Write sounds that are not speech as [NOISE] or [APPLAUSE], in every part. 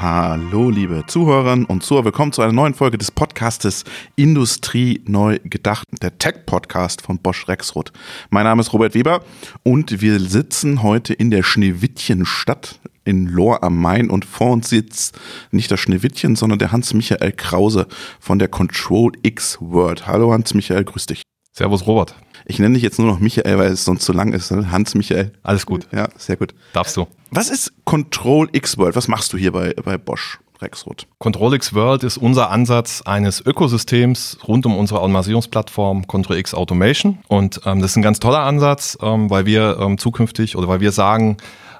Hallo, liebe Zuhörerinnen und Zuhörer. Willkommen zu einer neuen Folge des Podcastes Industrie neu gedacht, der Tech-Podcast von Bosch Rexroth. Mein Name ist Robert Weber und wir sitzen heute in der Schneewittchenstadt in Lohr am Main und vor uns sitzt nicht das Schneewittchen, sondern der Hans-Michael Krause von der Control X World. Hallo Hans-Michael, grüß dich. Servus Robert. Ich nenne dich jetzt nur noch Michael, weil es sonst zu lang ist. Ne? Hans Michael. Alles gut. Ja, sehr gut. Darfst du. Was ist Control X World? Was machst du hier bei, bei Bosch? Rexroth. Control X World ist unser Ansatz eines Ökosystems rund um unsere Automatisierungsplattform Control X Automation. Und ähm, das ist ein ganz toller Ansatz, ähm, weil wir ähm, zukünftig oder weil wir sagen,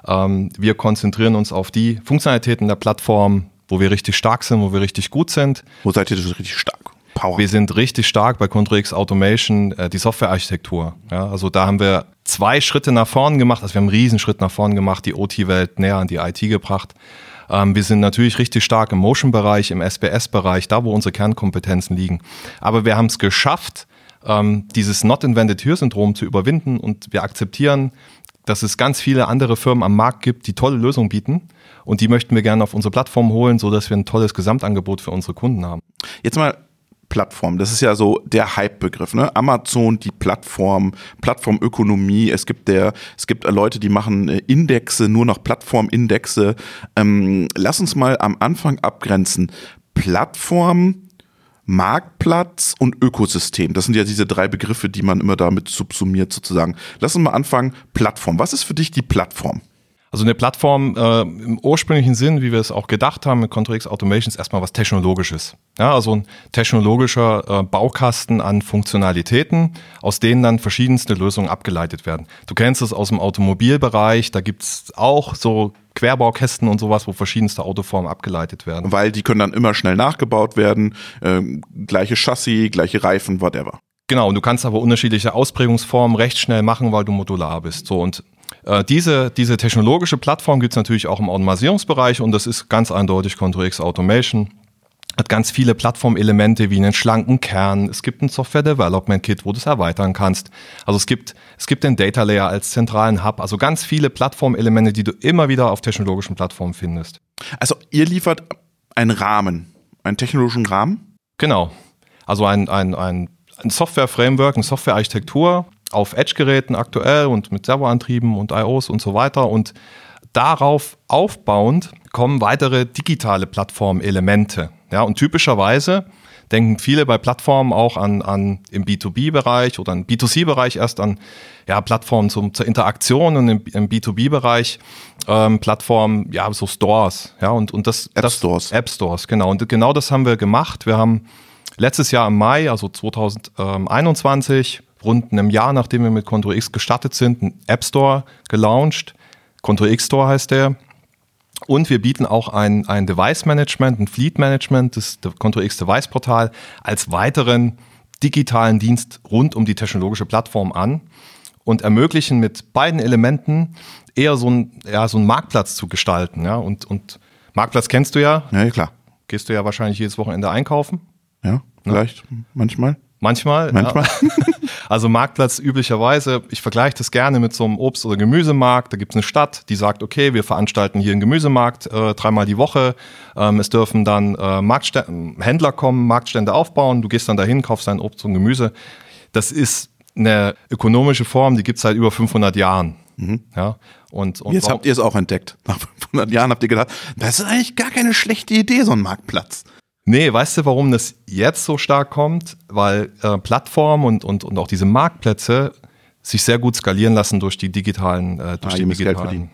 ähm, wir konzentrieren uns auf die Funktionalitäten der Plattform, wo wir richtig stark sind, wo wir richtig gut sind. Wo seid ihr richtig stark? Power. Wir sind richtig stark bei Contrix Automation, äh, die Softwarearchitektur. Ja, also da haben wir zwei Schritte nach vorn gemacht, also wir haben einen Riesenschritt nach vorn gemacht, die OT-Welt näher an die IT gebracht. Ähm, wir sind natürlich richtig stark im Motion-Bereich, im SBS-Bereich, da wo unsere Kernkompetenzen liegen. Aber wir haben es geschafft, ähm, dieses Not Invented Here-Syndrom zu überwinden und wir akzeptieren, dass es ganz viele andere Firmen am Markt gibt, die tolle Lösungen bieten. Und die möchten wir gerne auf unsere Plattform holen, so dass wir ein tolles Gesamtangebot für unsere Kunden haben. Jetzt mal Plattform. Das ist ja so der Hype-Begriff. Ne? Amazon, die Plattform, Plattformökonomie. Es gibt der, es gibt Leute, die machen äh, Indexe, nur noch Plattformindexe. Ähm, lass uns mal am Anfang abgrenzen. Plattform, Marktplatz und Ökosystem. Das sind ja diese drei Begriffe, die man immer damit subsumiert sozusagen. Lass uns mal anfangen. Plattform. Was ist für dich die Plattform? Also eine Plattform äh, im ursprünglichen Sinn, wie wir es auch gedacht haben mit ControlX Automation, ist erstmal was Technologisches. Ja, also ein technologischer äh, Baukasten an Funktionalitäten, aus denen dann verschiedenste Lösungen abgeleitet werden. Du kennst es aus dem Automobilbereich, da gibt's auch so Querbaukästen und sowas, wo verschiedenste Autoformen abgeleitet werden. Weil die können dann immer schnell nachgebaut werden, äh, gleiche Chassis, gleiche Reifen, whatever. Genau, und du kannst aber unterschiedliche Ausprägungsformen recht schnell machen, weil du modular bist. So und äh, diese, diese technologische Plattform gibt es natürlich auch im Automatisierungsbereich und das ist ganz eindeutig ControlX Automation. Hat ganz viele Plattformelemente wie einen schlanken Kern. Es gibt ein Software Development Kit, wo du es erweitern kannst. Also es gibt, es gibt den Data Layer als zentralen Hub. Also ganz viele Plattformelemente, die du immer wieder auf technologischen Plattformen findest. Also ihr liefert einen Rahmen, einen technologischen Rahmen? Genau. Also ein, ein, ein, ein Software-Framework, eine Software-Architektur, auf Edge-Geräten aktuell und mit Servoantrieben und IOs und so weiter. Und darauf aufbauend kommen weitere digitale Plattformelemente. Ja, und typischerweise denken viele bei Plattformen auch an, an im B2B-Bereich oder im B2C-Bereich erst an ja, Plattformen zum, zur Interaktion und im, im B2B-Bereich ähm, Plattformen, ja, so Stores, ja, und, und das App Stores. Das, App Stores, genau. Und genau das haben wir gemacht. Wir haben letztes Jahr im Mai, also 2021, rund einem Jahr, nachdem wir mit Control X gestartet sind, einen App Store gelauncht. Control X Store heißt der. Und wir bieten auch ein, ein Device Management, ein Fleet Management, das Control X Device Portal, als weiteren digitalen Dienst rund um die technologische Plattform an und ermöglichen mit beiden Elementen eher so ein, ja, so einen Marktplatz zu gestalten. Ja? Und, und Marktplatz kennst du ja. Ja, klar. Gehst du ja wahrscheinlich jedes Wochenende einkaufen. Ja, vielleicht, ja. manchmal. Manchmal. Manchmal. Ja. [LAUGHS] Also Marktplatz üblicherweise, ich vergleiche das gerne mit so einem Obst- oder Gemüsemarkt. Da gibt es eine Stadt, die sagt, okay, wir veranstalten hier einen Gemüsemarkt äh, dreimal die Woche. Ähm, es dürfen dann äh, Marktstä Händler kommen, Marktstände aufbauen. Du gehst dann dahin, kaufst dein Obst und Gemüse. Das ist eine ökonomische Form, die gibt es seit über 500 Jahren. Mhm. Ja, und, und Jetzt habt ihr es auch entdeckt. Nach 500 Jahren habt ihr gedacht, das ist eigentlich gar keine schlechte Idee, so ein Marktplatz. Nee, weißt du, warum das jetzt so stark kommt? Weil äh, Plattformen und, und, und auch diese Marktplätze sich sehr gut skalieren lassen durch die digitalen, äh, durch ah, die digitalen,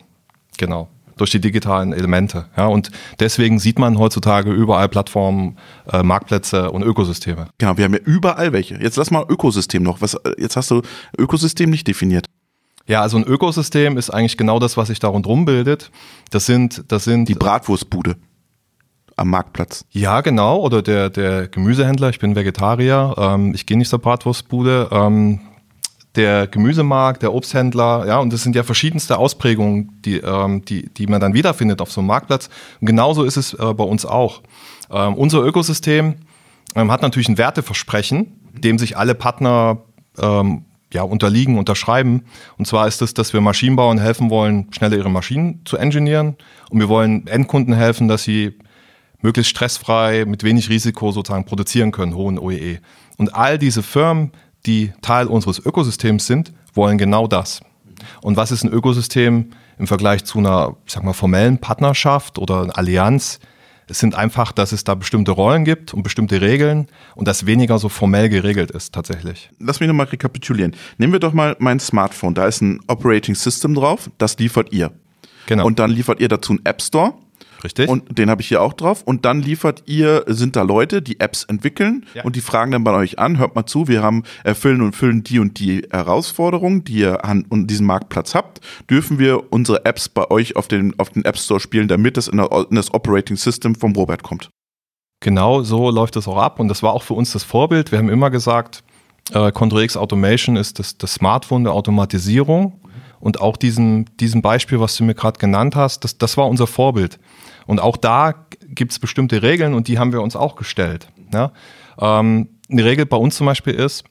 genau, durch die digitalen Elemente. Ja, und deswegen sieht man heutzutage überall Plattformen, äh, Marktplätze und Ökosysteme. Genau, wir haben ja überall welche. Jetzt lass mal Ökosystem noch. Was, äh, jetzt hast du Ökosystem nicht definiert. Ja, also ein Ökosystem ist eigentlich genau das, was sich da rundherum bildet. Das sind, das sind die Bratwurstbude am Marktplatz. Ja, genau. Oder der, der Gemüsehändler, ich bin Vegetarier, ähm, ich gehe nicht zur Bratwurstbude. Ähm, der Gemüsemarkt, der Obsthändler, ja, und das sind ja verschiedenste Ausprägungen, die, ähm, die, die man dann wiederfindet auf so einem Marktplatz. Und genauso ist es äh, bei uns auch. Ähm, unser Ökosystem ähm, hat natürlich ein Werteversprechen, dem sich alle Partner ähm, ja, unterliegen, unterschreiben. Und zwar ist es, dass wir Maschinenbauern helfen wollen, schneller ihre Maschinen zu engineieren. Und wir wollen Endkunden helfen, dass sie möglichst stressfrei, mit wenig Risiko sozusagen produzieren können, hohen OEE. Und all diese Firmen, die Teil unseres Ökosystems sind, wollen genau das. Und was ist ein Ökosystem im Vergleich zu einer, ich sag mal, formellen Partnerschaft oder einer Allianz? Es sind einfach, dass es da bestimmte Rollen gibt und bestimmte Regeln und das weniger so formell geregelt ist tatsächlich. Lass mich nochmal rekapitulieren. Nehmen wir doch mal mein Smartphone. Da ist ein Operating System drauf, das liefert ihr. Genau. Und dann liefert ihr dazu einen App Store. Richtig. Und den habe ich hier auch drauf. Und dann liefert ihr, sind da Leute, die Apps entwickeln Ja. und die fragen dann bei euch an, hört mal zu, wir haben erfüllen und füllen die und die Herausforderungen, die ihr an und diesen Marktplatz habt. Dürfen wir unsere Apps bei euch auf den, auf den App Store spielen, damit es in, das Operating System vom Robert kommt? Genau so läuft es auch ab und das war auch für uns das Vorbild. Wir haben immer gesagt, äh, Control X Automation ist das, das Smartphone der Automatisierung und auch diesen, diesen Beispiel, was du mir gerade genannt hast, das, das war unser Vorbild. Und auch da gibt es bestimmte Regeln und die haben wir uns auch gestellt. Ja? Ähm, eine Regel bei uns zum Beispiel ist,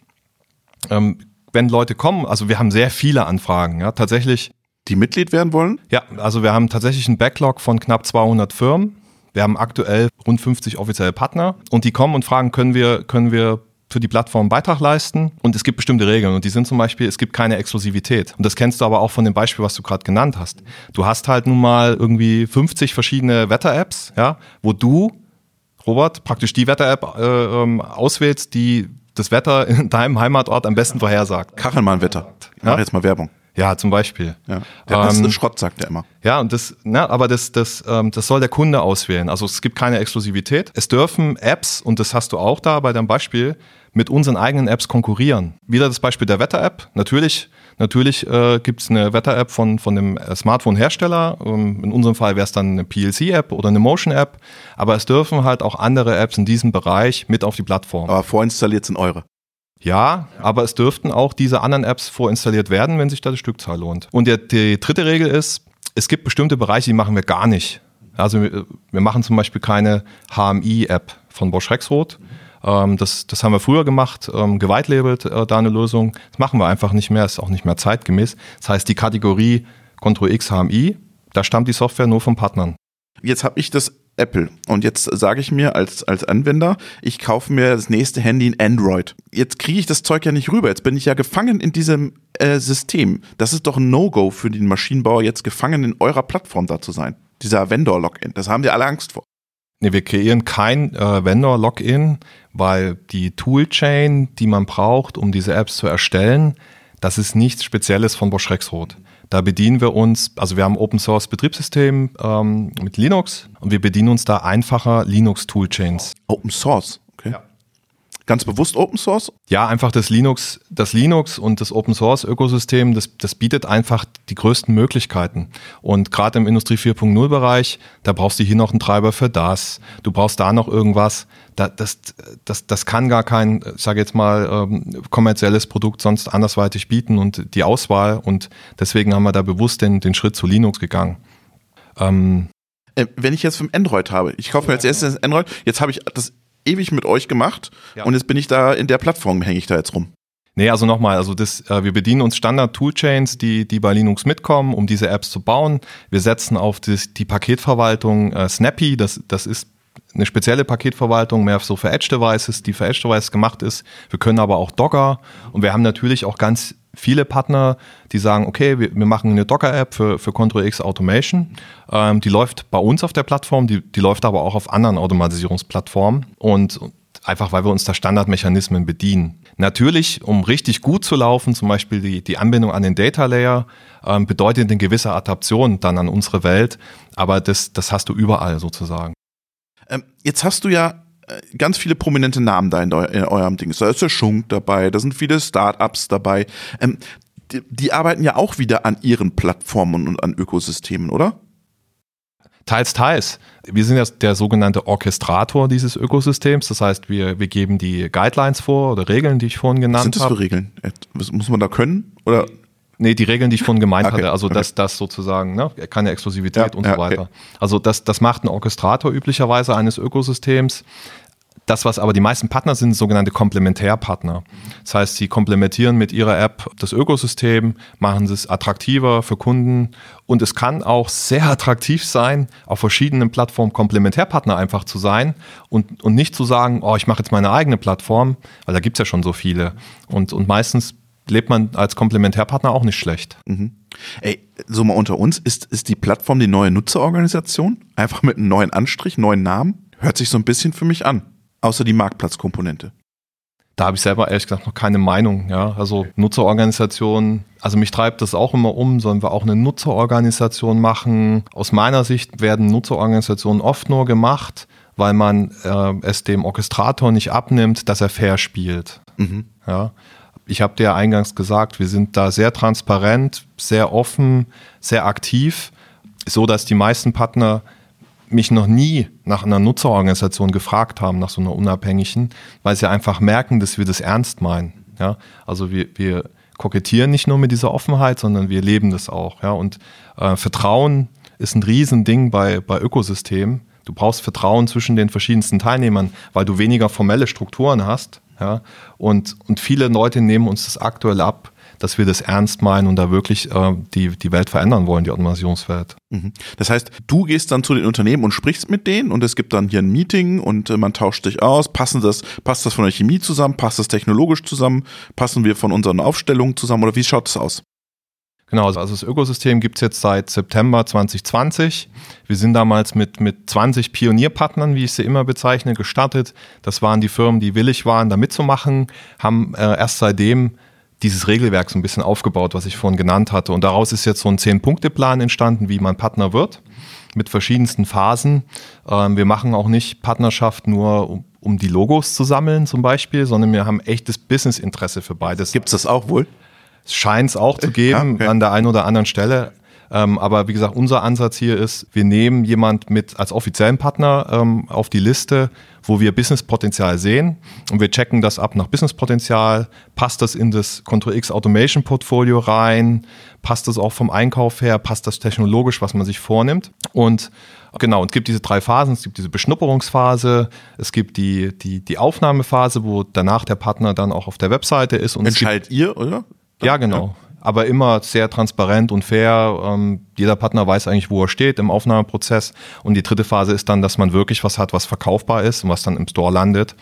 ähm, wenn Leute kommen, also wir haben sehr viele Anfragen, ja, tatsächlich Die Mitglied werden wollen? ja, also wir haben tatsächlich einen Backlog von knapp 200 Firmen. Wir haben aktuell rund 50 offizielle Partner und die kommen und fragen, können wir, können wir für die Plattform einen Beitrag leisten? Und es gibt bestimmte Regeln und die sind zum Beispiel, es gibt keine Exklusivität. Und das kennst du aber auch von dem Beispiel, was du gerade genannt hast. Du hast halt nun mal irgendwie 50 verschiedene Wetter-Apps, ja, wo du, Robert, praktisch die Wetter-App äh, ähm, auswählst, die das Wetter in deinem Heimatort am besten vorhersagt. Kachelmann-Wetter. Ich Ja. mache jetzt mal Werbung. Ja, zum Beispiel. Ja. Der Ähm, ist Schrott, sagt er immer. Ja, und das, ne, aber das, das, ähm, das soll der Kunde auswählen. Also es gibt keine Exklusivität. Es dürfen Apps, und das hast du auch da bei deinem Beispiel, mit unseren eigenen Apps konkurrieren. Wieder das Beispiel der Wetter-App. Natürlich, natürlich äh, gibt es eine Wetter-App von, von dem äh, Smartphone-Hersteller. Ähm, in unserem Fall wäre es dann eine PLC-App oder eine Motion-App. Aber es dürfen halt auch andere Apps in diesem Bereich mit auf die Plattform. Aber vorinstalliert sind eure. Ja, aber es dürften auch diese anderen Apps vorinstalliert werden, wenn sich da die Stückzahl lohnt. Und der, die dritte Regel ist, es gibt bestimmte Bereiche, die machen wir gar nicht. Also wir, machen zum Beispiel keine HMI-App von Bosch Rexroth. Ähm, das, das haben wir früher gemacht, ähm, geweitlabelt äh, da eine Lösung. Das machen wir einfach nicht mehr, ist auch nicht mehr zeitgemäß. Das heißt, die Kategorie Control X HMI, da stammt die Software nur von Partnern. Jetzt habe ich das Apple und jetzt sage ich mir als, als Anwender, ich kaufe mir das nächste Handy in Android. Jetzt kriege ich das Zeug ja nicht rüber. Jetzt bin ich ja gefangen in diesem äh, System. Das ist doch ein No-Go für den Maschinenbauer, jetzt gefangen in eurer Plattform da zu sein. Dieser Vendor-Login. Das haben die alle Angst vor. Nee, wir kreieren kein äh, Vendor-Login, weil die Toolchain, die man braucht, um diese Apps zu erstellen, das ist nichts Spezielles von Bosch Rexroth. Da bedienen wir uns, also wir haben Open Source Betriebssystem ähm, mit Linux und wir bedienen uns da einfacher Linux Toolchains. Open Source. Okay. Ja. Ganz bewusst Open Source? Ja, einfach das Linux, das Linux und das Open Source Ökosystem, das, das bietet einfach die größten Möglichkeiten. Und gerade im Industrie 4.0 Bereich, da brauchst du hier noch einen Treiber für das, du brauchst da noch irgendwas. Da, das, das, das kann gar kein, ich sage jetzt mal, ähm, kommerzielles Produkt sonst andersweitig bieten und die Auswahl. Und deswegen haben wir da bewusst den, den Schritt zu Linux gegangen. Ähm, Äh, wenn ich jetzt vom Android habe, ich kaufe mir als erstes Android, jetzt habe ich das ewig mit euch gemacht Ja. und jetzt bin ich da in der Plattform, hänge ich da jetzt rum. Nee, also nochmal, also das, äh, wir bedienen uns Standard-Toolchains, die, die bei Linux mitkommen, um diese Apps zu bauen. Wir setzen auf das, die Paketverwaltung äh, Snappy, das, das ist eine spezielle Paketverwaltung, mehr so für Edge-Devices, die für Edge-Devices gemacht ist. Wir können aber auch Docker und wir haben natürlich auch ganz viele Partner, die sagen, okay, wir, wir machen eine Docker-App für, für Control X Automation. Ähm, die läuft bei uns auf der Plattform, die, die läuft aber auch auf anderen Automatisierungsplattformen und einfach weil wir uns da Standardmechanismen bedienen. Natürlich, um richtig gut zu laufen, zum Beispiel die, die Anbindung an den Data Layer, ähm, bedeutet eine gewisse Adaption dann an unsere Welt, aber das, das hast du überall sozusagen. Ähm, jetzt hast du ja äh, ganz viele prominente Namen da in, eu in eurem Ding. Da ist der Schunk dabei, da sind viele Startups dabei. Ähm, die, die arbeiten ja auch wieder an ihren Plattformen und an Ökosystemen, oder? Teils, teils. Wir sind ja der sogenannte Orchestrator dieses Ökosystems. Das heißt, wir, wir geben die Guidelines vor oder Regeln, die ich vorhin Was genannt sind das für habe. Regeln? Äh, Was muss man da können? Oder Nee, die Regeln, die ich vorhin gemeint Okay, hatte, also okay. dass das sozusagen, ne, keine Exklusivität Ja, und ja, so okay. weiter. Also das, das macht ein Orchestrator üblicherweise eines Ökosystems. Das, was aber die meisten Partner sind, sogenannte Komplementärpartner. Das heißt, sie komplementieren mit ihrer App das Ökosystem, machen es attraktiver für Kunden und es kann auch sehr attraktiv sein, auf verschiedenen Plattformen Komplementärpartner einfach zu sein und, und nicht zu sagen, oh, ich mache jetzt meine eigene Plattform, weil da gibt es ja schon so viele. Und, und meistens lebt man als Komplementärpartner auch nicht schlecht. Mhm. Ey, so mal unter uns, ist, ist die Plattform die neue Nutzerorganisation? Einfach mit einem neuen Anstrich, neuen Namen? Hört sich so ein bisschen für mich an außer die Marktplatzkomponente? Da habe ich selber ehrlich gesagt noch keine Meinung. Ja, also Nutzerorganisationen, also mich treibt das auch immer um, sollen wir auch eine Nutzerorganisation machen? Aus meiner Sicht werden Nutzerorganisationen oft nur gemacht, weil man äh, es dem Orchestrator nicht abnimmt, dass er fair spielt. Mhm. Ja. Ich habe dir eingangs gesagt, wir sind da sehr transparent, sehr offen, sehr aktiv, so dass die meisten Partner mich noch nie nach einer Nutzerorganisation gefragt haben, nach so einer unabhängigen, weil sie einfach merken, dass wir das ernst meinen. Ja? Also wir, wir kokettieren nicht nur mit dieser Offenheit, sondern wir leben das auch. Ja? Und äh, Vertrauen ist ein Riesending bei, bei Ökosystemen. Du brauchst Vertrauen zwischen den verschiedensten Teilnehmern, weil du weniger formelle Strukturen hast. Ja? Und, und viele Leute nehmen uns das aktuell ab, dass wir das ernst meinen und da wirklich äh, die, die Welt verändern wollen, die Automationswelt. Mhm. Das heißt, du gehst dann zu den Unternehmen und sprichst mit denen und es gibt dann hier ein Meeting und äh, man tauscht sich aus. Passen das, passt das von der Chemie zusammen? Passt das technologisch zusammen? Passen wir von unseren Aufstellungen zusammen oder wie schaut das aus? Genau, also das Ökosystem gibt es jetzt seit September 2020. Wir sind damals mit, mit 20 Pionierpartnern, wie ich sie immer bezeichne, gestartet. Das waren die Firmen, die willig waren, da mitzumachen, haben äh, erst seitdem dieses Regelwerk so ein bisschen aufgebaut, was ich vorhin genannt hatte. Und daraus ist jetzt so ein Zehn-Punkte-Plan entstanden, wie man Partner wird, mit verschiedensten Phasen. Ähm, wir machen auch nicht Partnerschaft nur, um, um die Logos zu sammeln zum Beispiel, sondern wir haben echtes Business-Interesse für beides. Gibt es das auch wohl? Es scheint es auch zu geben, ja, okay. an der einen oder anderen Stelle. Ähm, aber wie gesagt, unser Ansatz hier ist, wir nehmen jemand mit als offiziellen Partner ähm, auf die Liste, wo wir Businesspotenzial sehen und wir checken das ab nach Businesspotenzial. Passt das in das Control X Automation Portfolio rein? Passt das auch vom Einkauf her? Passt das technologisch, was man sich vornimmt? Und Genau, und es gibt diese drei Phasen. Es gibt diese Beschnupperungsphase, es gibt die, die, die Aufnahmephase, wo danach der Partner dann auch auf der Webseite ist. Und Entscheidet ihr, oder? Ja, genau. Ja aber immer sehr transparent und fair. Ähm, jeder Partner weiß eigentlich, wo er steht im Aufnahmeprozess. Und die dritte Phase ist dann, dass man wirklich was hat, was verkaufbar ist und was dann im Store landet.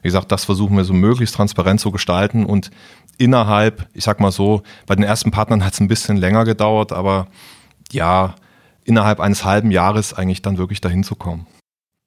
Wie gesagt, das versuchen wir so möglichst transparent zu gestalten und innerhalb, ich sag mal so, bei den ersten Partnern hat es ein bisschen länger gedauert, aber ja, innerhalb eines halben Jahres eigentlich dann wirklich dahin zu kommen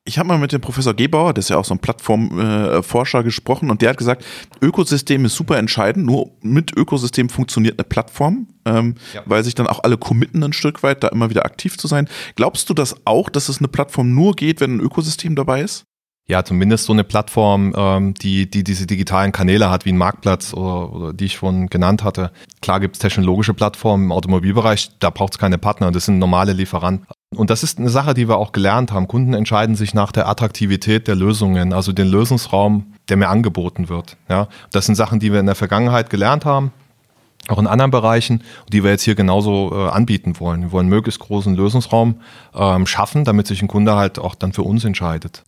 ich habe mal mit dem Professor Gebauer, der ist ja auch so ein Plattformforscher, äh, gesprochen und der hat gesagt, Ökosystem ist super entscheidend, nur mit Ökosystem funktioniert eine Plattform, ähm, ja. weil sich dann auch alle committen ein Stück weit, da immer wieder aktiv zu sein. Glaubst du das auch, dass es eine Plattform nur geht, wenn ein Ökosystem dabei ist? Ja, zumindest so eine Plattform, ähm, die, die diese digitalen Kanäle hat, wie ein Marktplatz oder, oder die ich vorhin genannt hatte. Klar gibt es technologische Plattformen im Automobilbereich, da braucht es keine Partner, das sind normale Lieferanten. Und das ist eine Sache, die wir auch gelernt haben. Kunden entscheiden sich nach der Attraktivität der Lösungen, also den Lösungsraum, der mir angeboten wird. Ja, das sind Sachen, die wir in der Vergangenheit gelernt haben auch in anderen Bereichen, die wir jetzt hier genauso äh, anbieten wollen. Wir wollen möglichst großen Lösungsraum ähm, schaffen, damit sich ein Kunde halt auch dann für uns entscheidet.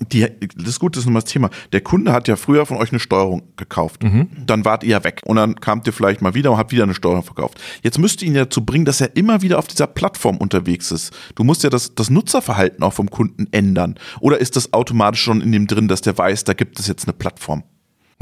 Die, das ist gut, das ist nochmal das Thema. Der Kunde hat ja früher von euch eine Steuerung gekauft. Mhm. Dann wart ihr ja weg und dann kamt ihr vielleicht mal wieder und habt wieder eine Steuerung verkauft. Jetzt müsst ihr ihn dazu bringen, dass er immer wieder auf dieser Plattform unterwegs ist. Du musst ja das, das Nutzerverhalten auch vom Kunden ändern. Oder ist das automatisch schon in dem drin, dass der weiß, da gibt es jetzt eine Plattform?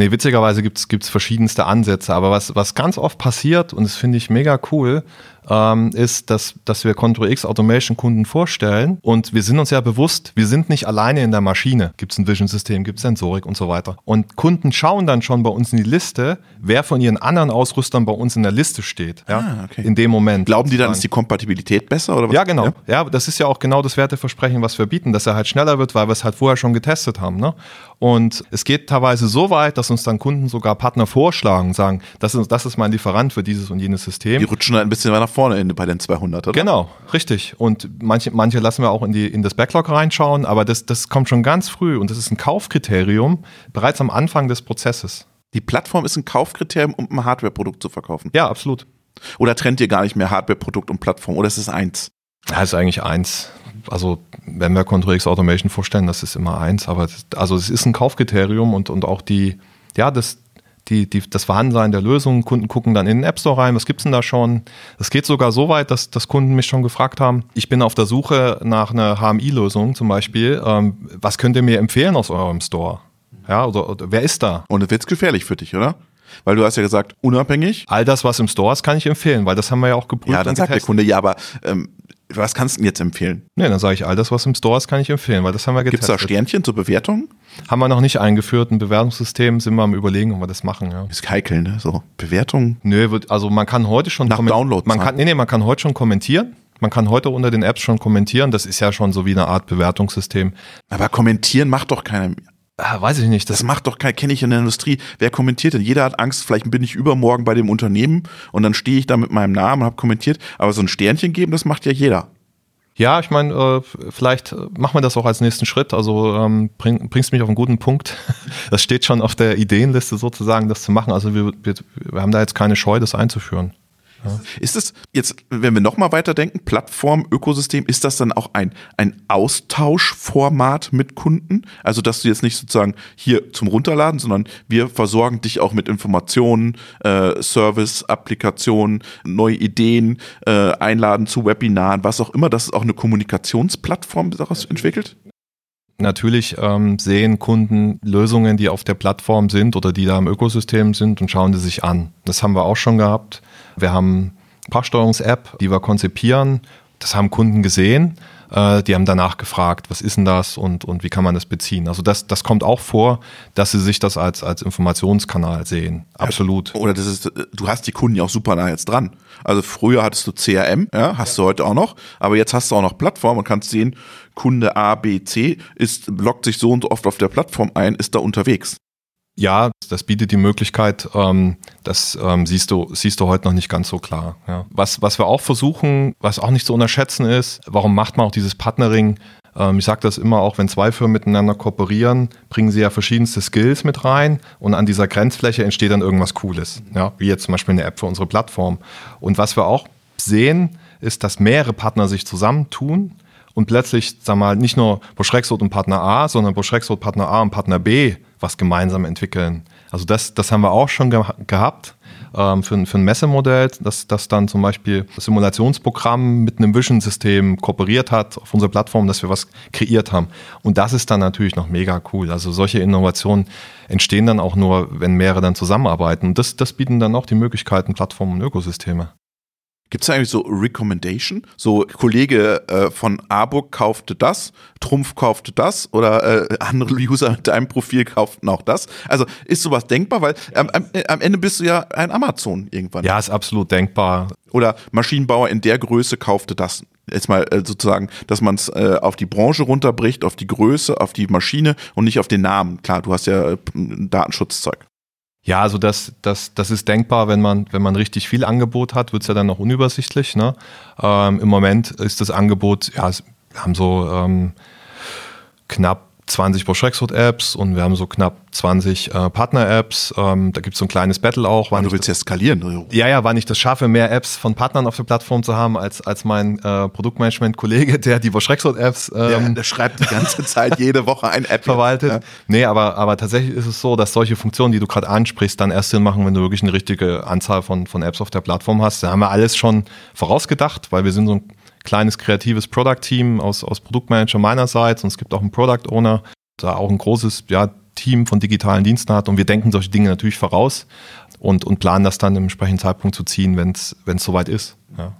Nee, witzigerweise gibt's gibt's verschiedenste Ansätze, aber was, was ganz oft passiert, und das finde ich mega cool, ähm, ist, dass, dass wir Control X Automation Kunden vorstellen und wir sind uns ja bewusst, wir sind nicht alleine in der Maschine. Gibt es ein Vision-System, gibt es Sensorik und so weiter. Und Kunden schauen dann schon bei uns in die Liste, wer von ihren anderen Ausrüstern bei uns in der Liste steht. Ja, ah, okay. In dem Moment. Glauben die dann, ist die Kompatibilität besser? Oder was? Ja, genau. Ja? ja? das ist ja auch genau das Werteversprechen, was wir bieten, dass er halt schneller wird, weil wir es halt vorher schon getestet haben. Ne? Und es geht teilweise so weit, dass uns dann Kunden sogar Partner vorschlagen, sagen, das ist, das ist mein Lieferant für dieses und jenes System. Die rutschen halt ein bisschen weiter nach vorne bei den 200, oder? Genau, richtig. Und manche, manche lassen wir auch in, die, in das Backlog reinschauen, aber das, das kommt schon ganz früh und das ist ein Kaufkriterium bereits am Anfang des Prozesses. Die Plattform ist ein Kaufkriterium, um ein Hardware-Produkt zu verkaufen. Ja, absolut. Oder trennt ihr gar nicht mehr Hardware-Produkt und Plattform? Oder ist es eins? Ja, ist eigentlich eins. Also wenn wir Control X Automation vorstellen, das ist immer eins, aber das, also es ist ein Kaufkriterium und, und auch die, ja, das, die, die, das Vorhandensein der Lösung. Kunden gucken dann in den App Store rein, was gibt's denn da schon? Es geht sogar so weit, dass, dass Kunden mich schon gefragt haben, ich bin auf der Suche nach einer HMI-Lösung zum Beispiel. Ähm, was könnt ihr mir empfehlen aus eurem Store? Ja, oder, oder wer ist da? Und es wird gefährlich für dich, oder? Weil du hast ja gesagt, unabhängig. All das, was im Store ist, kann ich empfehlen, weil das haben wir ja auch geprüft. Ja, dann sagt der Kunde, ja, aber ähm, was kannst du denn jetzt empfehlen? Nee, dann sage ich, all das, was im Store ist, kann ich empfehlen, weil das haben wir getestet. Gibt es da Sternchen zur Bewertung? Haben wir noch nicht eingeführt. Ein Bewertungssystem sind wir am überlegen, ob wir das machen. Ja. Ist heikel, ne? So, Bewertung? Nö, also man kann heute schon... Nach Download. Man kann, nee, nee, man kann heute schon kommentieren. Man kann heute unter den Apps schon kommentieren. Das ist ja schon so wie eine Art Bewertungssystem. Aber kommentieren macht doch keiner. Ah, weiß ich nicht. Das, das macht doch kein, kenne ich in der Industrie. Wer kommentiert denn? Jeder hat Angst, vielleicht bin ich übermorgen bei dem Unternehmen und dann stehe ich da mit meinem Namen und habe kommentiert. Aber so ein Sternchen geben, das macht ja jeder. Ja, ich meine, äh, vielleicht machen wir das auch als nächsten Schritt. Also ähm, bring, bringst mich auf einen guten Punkt. [LAUGHS] Das steht schon auf der Ideenliste sozusagen, das zu machen. Also wir, wir, wir haben da jetzt keine Scheu, das einzuführen. Ja. Ist es jetzt, wenn wir nochmal weiterdenken, Plattform, Ökosystem, ist das dann auch ein, ein Austauschformat mit Kunden? Also, dass du jetzt nicht sozusagen hier zum Runterladen, sondern wir versorgen dich auch mit Informationen, äh, Service, Applikationen, neue Ideen, äh, einladen zu Webinaren, was auch immer, dass es auch eine Kommunikationsplattform daraus entwickelt? Natürlich ähm, sehen Kunden Lösungen, die auf der Plattform sind oder die da im Ökosystem sind und schauen die sich an. Das haben wir auch schon gehabt. Wir haben Sprachsteuerungs-App, die wir konzipieren. Das haben Kunden gesehen. Äh, die haben danach gefragt, was ist denn das und, und wie kann man das beziehen? Also das, das kommt auch vor, dass sie sich das als, als Informationskanal sehen. Absolut. Oder das ist, du hast die Kunden ja auch super nah jetzt dran. Also früher hattest du CRM, ja, hast du heute auch noch, aber jetzt hast du auch noch Plattform und kannst sehen, Kunde A, B, C ist, loggt sich so und so oft auf der Plattform ein, ist da unterwegs. Ja, das bietet die Möglichkeit, ähm, das ähm, siehst, du, siehst du heute noch nicht ganz so klar. Ja. Was, was wir auch versuchen, was auch nicht zu unterschätzen ist, warum macht man auch dieses Partnering? Ähm, ich sage das immer auch, wenn zwei Firmen miteinander kooperieren, bringen sie ja verschiedenste Skills mit rein und an dieser Grenzfläche entsteht dann irgendwas Cooles. Ja, wie jetzt zum Beispiel eine App für unsere Plattform. Und was wir auch sehen, ist, dass mehrere Partner sich zusammentun und plötzlich, sag mal, nicht nur Bosch und Partner A, sondern Bosch Partner A und Partner B was gemeinsam entwickeln. Also das, das haben wir auch schon ge gehabt ähm, für, für ein Messemodell, dass das dann zum Beispiel das Simulationsprogramm mit einem Vision-System kooperiert hat auf unserer Plattform, dass wir was kreiert haben. Und das ist dann natürlich noch mega cool. Also solche Innovationen entstehen dann auch nur, wenn mehrere dann zusammenarbeiten. Und das, das bieten dann auch die Möglichkeiten Plattformen und Ökosysteme. Gibt es eigentlich so Recommendation? So Kollege äh, von Arburg kaufte das, Trumpf kaufte das oder äh, andere User mit deinem Profil kauften auch das. Also ist sowas denkbar? Weil ähm, am, am Ende bist du ja ein Amazon irgendwann. Ja, ist absolut denkbar. Oder Maschinenbauer in der Größe kaufte das. Jetzt mal äh, sozusagen, dass man es äh, auf die Branche runterbricht, auf die Größe, auf die Maschine und nicht auf den Namen. Klar, du hast ja äh, Datenschutzzeug. Ja, also das, das, das ist denkbar, wenn man, wenn man richtig viel Angebot hat, wird es ja dann noch unübersichtlich. Ne? Ähm, Im Moment ist das Angebot, ja, haben so ähm, knapp 20 Bosch Rexroth Apps und wir haben so knapp 20 äh, Partner-Apps. Ähm, da gibt es so ein kleines Battle auch. Wann du willst ja skalieren. Oder? Ja, ja, wann ich das schaffe, mehr Apps von Partnern auf der Plattform zu haben, als, als mein äh, Produktmanagement-Kollege, der die Bosch Rexroth Apps ähm, ja, der schreibt die ganze Zeit jede Woche ein App. Verwaltet. Ja. Nee, aber, aber tatsächlich ist es so, dass solche Funktionen, die du gerade ansprichst, dann erst Sinn machen, wenn du wirklich eine richtige Anzahl von, von Apps auf der Plattform hast. Da haben wir alles schon vorausgedacht, weil wir sind so ein kleines kreatives Product-Team aus, aus Produktmanager meinerseits und es gibt auch einen Product Owner, der auch ein großes ja, Team von digitalen Diensten hat und wir denken solche Dinge natürlich voraus und, und planen das dann im entsprechenden Zeitpunkt zu ziehen, wenn es soweit ist. Ja.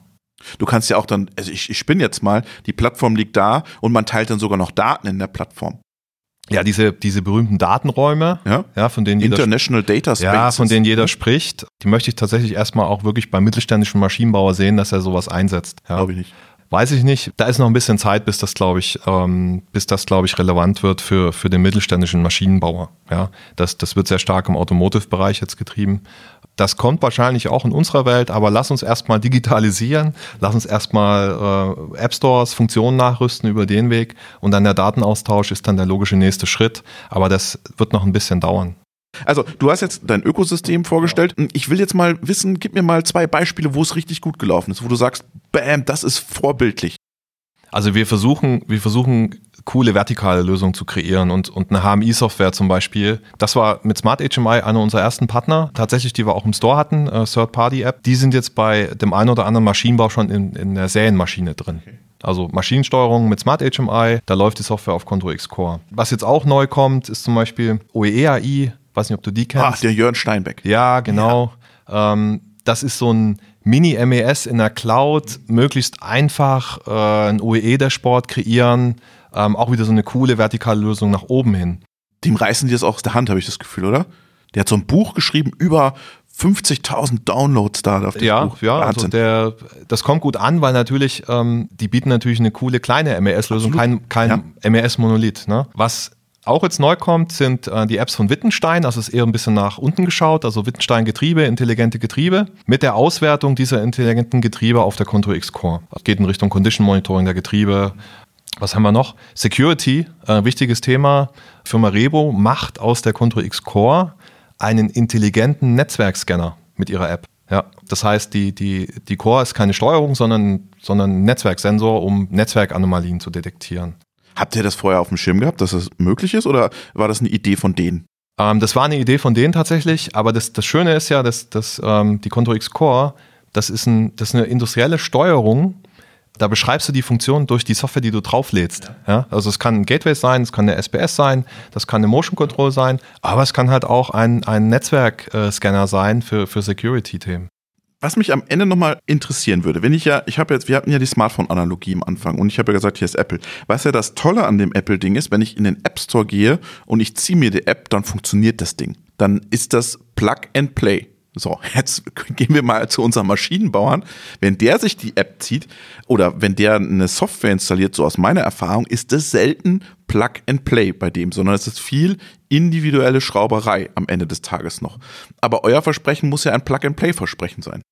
Du kannst ja auch dann, also ich, ich spinne jetzt mal, die Plattform liegt da und man teilt dann sogar noch Daten in der Plattform. Ja, diese, diese berühmten Datenräume, ja, ja von denen jeder, International Data Spaces. Ja, von denen jeder spricht, die möchte ich tatsächlich erstmal auch wirklich beim mittelständischen Maschinenbauer sehen, dass er sowas einsetzt. Ja. Glaube ich nicht. Weiß ich nicht. Da ist noch ein bisschen Zeit, bis das, glaube ich, ähm, bis das, glaube ich, relevant wird für, für den mittelständischen Maschinenbauer. Ja, das, das wird sehr stark im Automotive-Bereich jetzt getrieben. Das kommt wahrscheinlich auch in unserer Welt, aber lass uns erstmal digitalisieren, lass uns erstmal äh, App Stores, Funktionen nachrüsten über den Weg und dann der Datenaustausch ist dann der logische nächste Schritt. Aber das wird noch ein bisschen dauern. Also, du hast jetzt dein Ökosystem vorgestellt. Ich will jetzt mal wissen, gib mir mal zwei Beispiele, wo es richtig gut gelaufen ist, wo du sagst, bam, das ist vorbildlich. Also wir versuchen, wir versuchen coole vertikale Lösungen zu kreieren und, und eine HMI-Software zum Beispiel. Das war mit Smart HMI einer unserer ersten Partner, tatsächlich, die wir auch im Store hatten, äh, Third-Party-App. Die sind jetzt bei dem einen oder anderen Maschinenbau schon in, in der Serienmaschine drin. Okay. Also Maschinensteuerung mit Smart HMI, da läuft die Software auf Control X Core. Was jetzt auch neu kommt, ist zum Beispiel OEE-AI, weiß nicht, ob du die kennst. Ach, der Jörn Steinbeck. Ja, genau. Ja. Ähm, das ist so ein Mini-MES in der Cloud, möglichst einfach äh, ein OEE-Dashboard kreieren, ähm, auch wieder so eine coole vertikale Lösung nach oben hin. Dem reißen die das auch aus der Hand, habe ich das Gefühl, oder? Der hat so ein Buch geschrieben über 50.000 Downloads da auf dem ja, Buch. Ja, also der, das kommt gut an, weil natürlich, ähm, die bieten natürlich eine coole kleine MES-Lösung, kein, kein ja. MES-Monolith. Ne? Was auch jetzt neu kommt, sind äh, die Apps von Wittenstein. Es ist eher ein bisschen nach unten geschaut. Also Wittenstein Getriebe, intelligente Getriebe. Mit der Auswertung dieser intelligenten Getriebe auf der Control X Core. Es geht in Richtung Condition Monitoring der Getriebe. Was haben wir noch? Security, äh, wichtiges Thema. Firma Rebo macht aus der Control X Core einen intelligenten Netzwerkscanner mit ihrer App. Ja, das heißt, die, die, die Core ist keine Steuerung, sondern, sondern ein Netzwerksensor, um Netzwerkanomalien zu detektieren. Habt ihr das vorher auf dem Schirm gehabt, dass das möglich ist oder war das eine Idee von denen? Ähm, das war eine Idee von denen tatsächlich, aber das, das Schöne ist ja, dass, dass ähm, die Contour X Core, das ist, ein, das ist eine industrielle Steuerung. Da beschreibst du die Funktion durch die Software, die du drauflädst. Ja. ja. Also es kann ein Gateway sein, es kann eine SPS sein, das kann eine Motion Control sein, aber es kann halt auch ein, ein Netzwerkscanner sein für, für Security-Themen. Was mich am Ende nochmal interessieren würde, wenn ich ja, ich habe jetzt, wir hatten ja die Smartphone-Analogie am Anfang und ich habe ja gesagt, hier ist Apple. Was ja das Tolle an dem Apple-Ding ist, wenn ich in den App Store gehe und ich ziehe mir die App, dann funktioniert das Ding. Dann ist das Plug and Play. So, [LAUGHS] jetzt gehen wir mal zu unserem Maschinenbauern. Wenn der sich die App zieht oder wenn der eine Software installiert, so aus meiner Erfahrung, ist das selten Plug and Play bei dem, sondern es ist viel individuelle Schrauberei am Ende des Tages noch. Aber euer Versprechen muss ja ein Plug and Play Versprechen sein.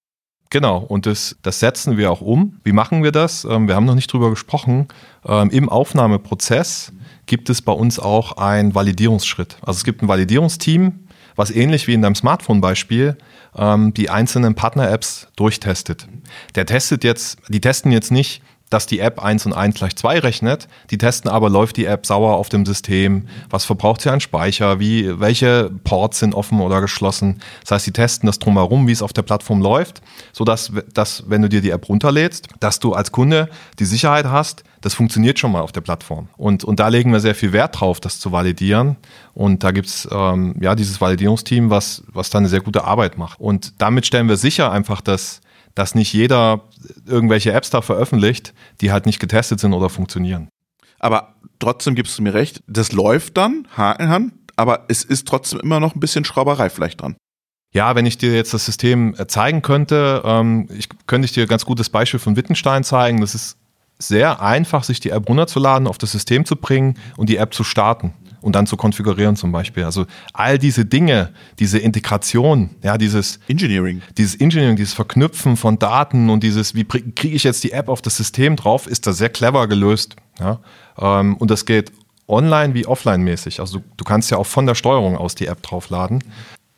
Genau, und das, das setzen wir auch um. Wie machen wir das? Ähm, wir haben noch nicht drüber gesprochen. Ähm, Im Aufnahmeprozess gibt es bei uns auch einen Validierungsschritt. Also es gibt ein Validierungsteam, was ähnlich wie in deinem Smartphone-Beispiel ähm, die einzelnen Partner-Apps durchtestet. Der testet jetzt, die testen jetzt nicht, dass die App 1 und 1 gleich 2 rechnet. Die testen aber, läuft die App sauer auf dem System? Was verbraucht sie an Speicher? Wie, welche Ports sind offen oder geschlossen? Das heißt, sie testen das drumherum, wie es auf der Plattform läuft, sodass, dass, wenn du dir die App runterlädst, dass du als Kunde die Sicherheit hast, das funktioniert schon mal auf der Plattform. Und, und da legen wir sehr viel Wert drauf, das zu validieren. Und da gibt's ähm, ja dieses Validierungsteam, was, was da eine sehr gute Arbeit macht. Und damit stellen wir sicher einfach, dass dass nicht jeder irgendwelche Apps da veröffentlicht, die halt nicht getestet sind oder funktionieren. Aber trotzdem gibst du mir recht, das läuft dann Hand in Hand, aber es ist trotzdem immer noch ein bisschen Schrauberei vielleicht dran. Ja, wenn ich dir jetzt das System äh, zeigen könnte, ähm, ich, könnte ich dir ein ganz gutes Beispiel von Wittenstein zeigen. Das ist sehr einfach, sich die App runterzuladen, auf das System zu bringen und die App zu starten und dann zu konfigurieren zum Beispiel. Also all diese Dinge, diese Integration, ja, dieses Engineering, dieses Engineering, dieses Verknüpfen von Daten und dieses, wie kriege ich jetzt die App auf das System drauf, ist da sehr clever gelöst. Ja? Ähm, und das geht online wie offline mäßig. Also du, du kannst ja auch von der Steuerung aus die App draufladen.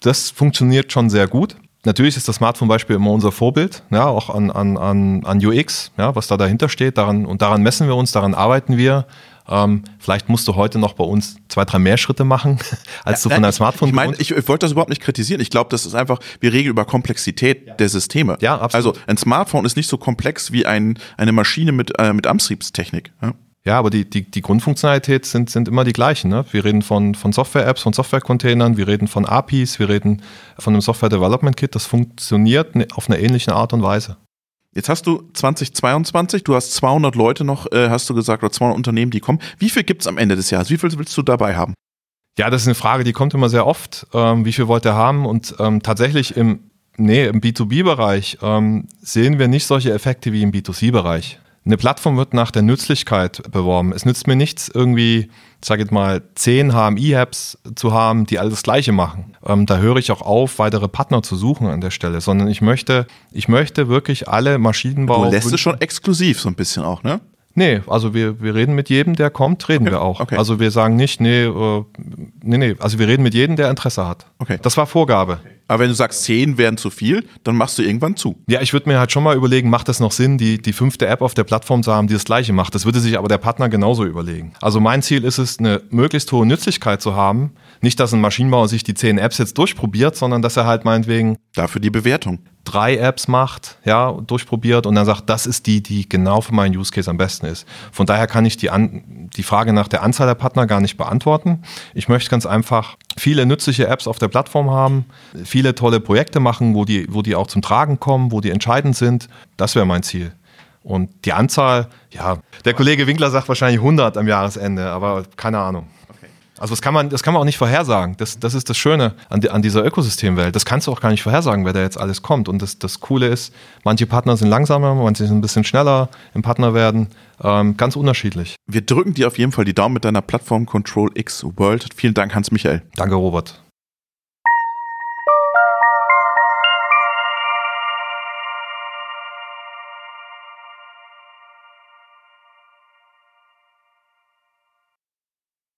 Das funktioniert schon sehr gut. Natürlich ist das Smartphone-Beispiel immer unser Vorbild, ja, auch an, an, an, an UX, ja, was da dahinter steht. Daran, und daran messen wir uns, daran arbeiten wir. Ähm, vielleicht musst du heute noch bei uns zwei, drei mehr Schritte machen, [LAUGHS] als ja, du von deinem Smartphone Ich meine, ich, ich wollte das überhaupt nicht kritisieren. Ich glaube, das ist einfach, wir reden über Komplexität ja. der Systeme. Ja, absolut. Also ein Smartphone ist nicht so komplex wie ein, eine Maschine mit, äh, mit Antriebstechnik. Ja? Ja, aber die, die, die Grundfunktionalität sind, sind immer die gleichen. Ne? Wir reden von, von Software-Apps, von Software-Containern, wir reden von APIs, wir reden von einem Software-Development-Kit. Das funktioniert ne, auf eine ähnliche Art und Weise. Jetzt hast du 2022, du hast 200 Leute noch, äh, hast du gesagt, oder 200 Unternehmen, die kommen. Wie viel gibt es am Ende des Jahres? Wie viel willst du dabei haben? Ja, das ist eine Frage, die kommt immer sehr oft. Ähm, wie viel wollt ihr haben? Und ähm, tatsächlich im, nee, im B2B-Bereich ähm, sehen wir nicht solche Effekte wie im B2C-Bereich. Eine Plattform wird nach der Nützlichkeit beworben. Es nützt mir nichts, irgendwie, sage ich mal, zehn HMI-Apps zu haben, die alles Gleiche machen. Ähm, da höre ich auch auf, weitere Partner zu suchen an der Stelle, sondern ich möchte, ich möchte wirklich alle Maschinenbau. Du lässt es schon exklusiv so ein bisschen auch, ne? Nee, also wir, wir reden mit jedem, der kommt, reden okay, wir auch. Okay. Also wir sagen nicht, nee, äh, nee, nee, also wir reden mit jedem, der Interesse hat. Okay. Das war Vorgabe. Aber wenn du sagst, zehn wären zu viel, dann machst du irgendwann zu. Ja, ich würde mir halt schon mal überlegen, macht das noch Sinn, die, die fünfte App auf der Plattform zu haben, die das gleiche macht. Das würde sich aber der Partner genauso überlegen. Also mein Ziel ist es, eine möglichst hohe Nützlichkeit zu haben. Nicht, dass ein Maschinenbauer sich die zehn Apps jetzt durchprobiert, sondern dass er halt meinetwegen Dafür die Bewertung. drei Apps macht, ja, durchprobiert und dann sagt, das ist die, die genau für meinen Use Case am besten ist. Von daher kann ich die, an, die Frage nach der Anzahl der Partner gar nicht beantworten. Ich möchte ganz einfach viele nützliche Apps auf der Plattform haben, viele tolle Projekte machen, wo die, wo die auch zum Tragen kommen, wo die entscheidend sind. Das wäre mein Ziel. Und die Anzahl, ja, der Kollege Winkler sagt wahrscheinlich 100 am Jahresende, aber keine Ahnung. Also das kann man, das kann man auch nicht vorhersagen. Das, das ist das Schöne an, an dieser Ökosystemwelt. Das kannst du auch gar nicht vorhersagen, wer da jetzt alles kommt. Und das, das Coole ist, manche Partner sind langsamer, manche sind ein bisschen schneller im Partner werden. Ähm, ganz unterschiedlich. Wir drücken dir auf jeden Fall die Daumen mit deiner Plattform Control X World. Vielen Dank, Hans-Michael. Danke, Robert.